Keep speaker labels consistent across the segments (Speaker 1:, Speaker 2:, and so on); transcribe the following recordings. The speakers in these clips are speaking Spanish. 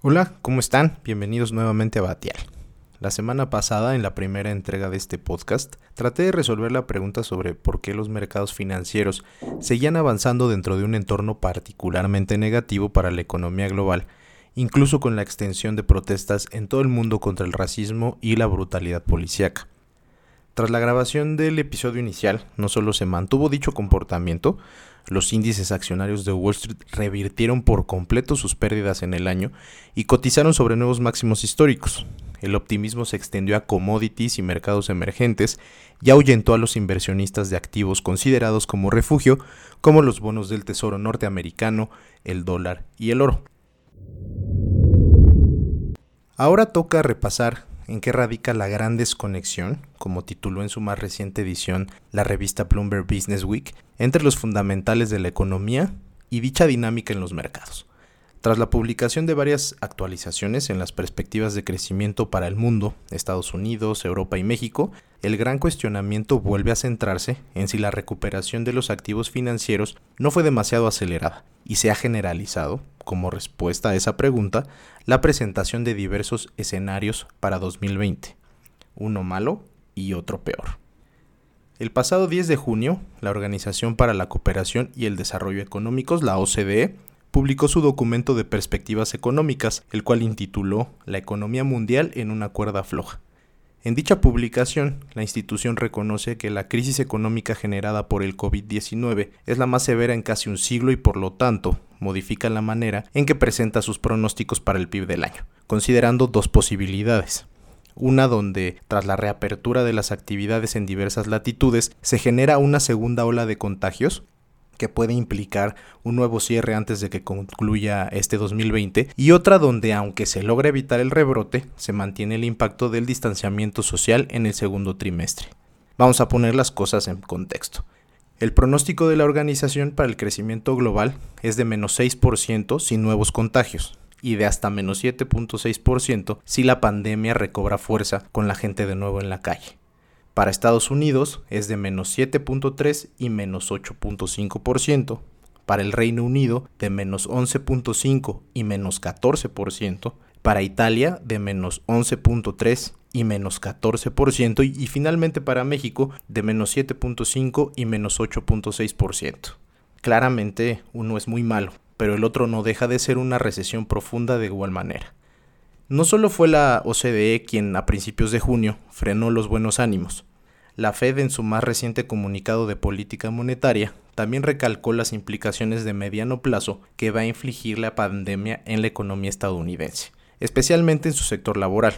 Speaker 1: Hola, ¿cómo están? Bienvenidos nuevamente a Batial. La semana pasada, en la primera entrega de este podcast, traté de resolver la pregunta sobre por qué los mercados financieros seguían avanzando dentro de un entorno particularmente negativo para la economía global, incluso con la extensión de protestas en todo el mundo contra el racismo y la brutalidad policíaca. Tras la grabación del episodio inicial, no solo se mantuvo dicho comportamiento, los índices accionarios de Wall Street revirtieron por completo sus pérdidas en el año y cotizaron sobre nuevos máximos históricos. El optimismo se extendió a commodities y mercados emergentes y ahuyentó a los inversionistas de activos considerados como refugio, como los bonos del Tesoro norteamericano, el dólar y el oro. Ahora toca repasar en qué radica la gran desconexión, como tituló en su más reciente edición la revista Bloomberg Business Week, entre los fundamentales de la economía y dicha dinámica en los mercados. Tras la publicación de varias actualizaciones en las perspectivas de crecimiento para el mundo, Estados Unidos, Europa y México, el gran cuestionamiento vuelve a centrarse en si la recuperación de los activos financieros no fue demasiado acelerada y se ha generalizado, como respuesta a esa pregunta, la presentación de diversos escenarios para 2020, uno malo y otro peor. El pasado 10 de junio, la Organización para la Cooperación y el Desarrollo Económicos, la OCDE, publicó su documento de perspectivas económicas, el cual intituló La economía mundial en una cuerda floja. En dicha publicación, la institución reconoce que la crisis económica generada por el COVID-19 es la más severa en casi un siglo y por lo tanto modifica la manera en que presenta sus pronósticos para el PIB del año, considerando dos posibilidades. Una donde, tras la reapertura de las actividades en diversas latitudes, se genera una segunda ola de contagios, que puede implicar un nuevo cierre antes de que concluya este 2020 y otra donde aunque se logra evitar el rebrote, se mantiene el impacto del distanciamiento social en el segundo trimestre. Vamos a poner las cosas en contexto. El pronóstico de la organización para el crecimiento global es de menos 6% sin nuevos contagios y de hasta menos 7.6% si la pandemia recobra fuerza con la gente de nuevo en la calle. Para Estados Unidos es de menos 7.3 y menos 8.5%. Para el Reino Unido de menos 11.5 y menos 14%. Para Italia de menos 11.3 y menos 14%. Y, y finalmente para México de menos 7.5 y menos 8.6%. Claramente uno es muy malo, pero el otro no deja de ser una recesión profunda de igual manera. No solo fue la OCDE quien a principios de junio frenó los buenos ánimos, la Fed en su más reciente comunicado de política monetaria también recalcó las implicaciones de mediano plazo que va a infligir la pandemia en la economía estadounidense, especialmente en su sector laboral,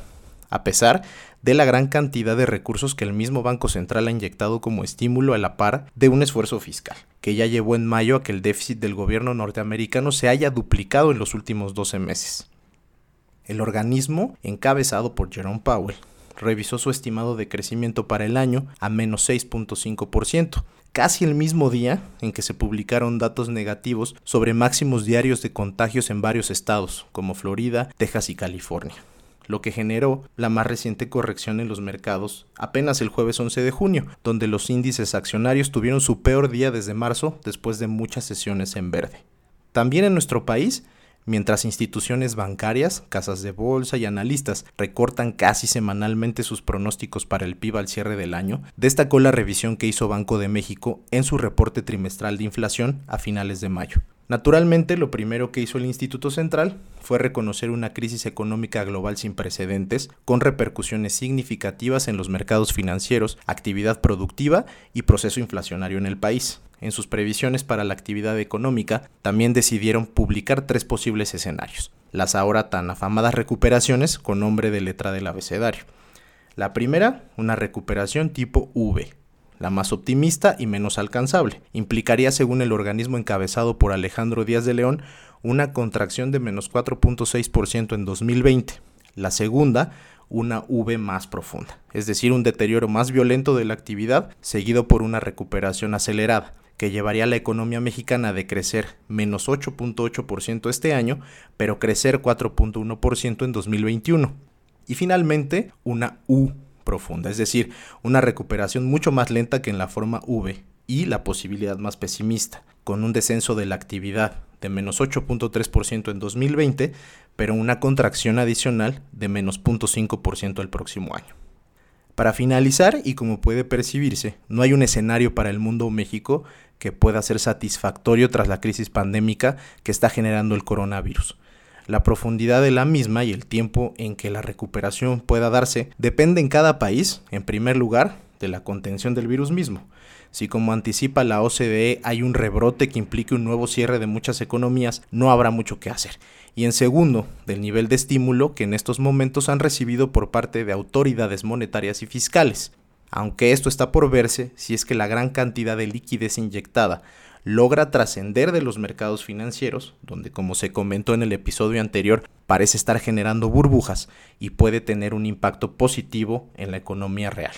Speaker 1: a pesar de la gran cantidad de recursos que el mismo Banco Central ha inyectado como estímulo a la par de un esfuerzo fiscal, que ya llevó en mayo a que el déficit del gobierno norteamericano se haya duplicado en los últimos 12 meses. El organismo, encabezado por Jerome Powell, revisó su estimado de crecimiento para el año a menos 6.5%, casi el mismo día en que se publicaron datos negativos sobre máximos diarios de contagios en varios estados, como Florida, Texas y California lo que generó la más reciente corrección en los mercados apenas el jueves 11 de junio, donde los índices accionarios tuvieron su peor día desde marzo después de muchas sesiones en verde. También en nuestro país, Mientras instituciones bancarias, casas de bolsa y analistas recortan casi semanalmente sus pronósticos para el PIB al cierre del año, destacó la revisión que hizo Banco de México en su reporte trimestral de inflación a finales de mayo. Naturalmente, lo primero que hizo el Instituto Central fue reconocer una crisis económica global sin precedentes, con repercusiones significativas en los mercados financieros, actividad productiva y proceso inflacionario en el país en sus previsiones para la actividad económica, también decidieron publicar tres posibles escenarios, las ahora tan afamadas recuperaciones con nombre de letra del abecedario. La primera, una recuperación tipo V, la más optimista y menos alcanzable. Implicaría, según el organismo encabezado por Alejandro Díaz de León, una contracción de menos 4.6% en 2020. La segunda, una V más profunda, es decir, un deterioro más violento de la actividad seguido por una recuperación acelerada que llevaría a la economía mexicana de crecer menos 8.8% este año, pero crecer 4.1% en 2021. Y finalmente, una U profunda, es decir, una recuperación mucho más lenta que en la forma V y la posibilidad más pesimista, con un descenso de la actividad de menos 8.3% en 2020, pero una contracción adicional de menos 0.5% el próximo año. Para finalizar, y como puede percibirse, no hay un escenario para el mundo o México que pueda ser satisfactorio tras la crisis pandémica que está generando el coronavirus. La profundidad de la misma y el tiempo en que la recuperación pueda darse depende en cada país, en primer lugar, de la contención del virus mismo. Si como anticipa la OCDE hay un rebrote que implique un nuevo cierre de muchas economías, no habrá mucho que hacer. Y en segundo, del nivel de estímulo que en estos momentos han recibido por parte de autoridades monetarias y fiscales. Aunque esto está por verse si es que la gran cantidad de liquidez inyectada logra trascender de los mercados financieros, donde como se comentó en el episodio anterior, parece estar generando burbujas y puede tener un impacto positivo en la economía real.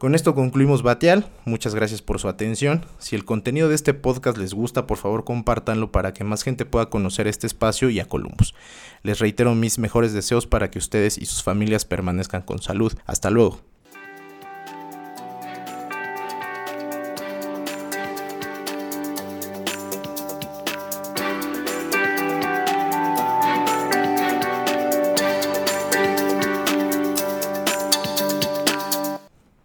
Speaker 1: Con esto concluimos Batial. Muchas gracias por su atención. Si el contenido de este podcast les gusta, por favor compártanlo para que más gente pueda conocer este espacio y a Columbus. Les reitero mis mejores deseos para que ustedes y sus familias permanezcan con salud. Hasta luego.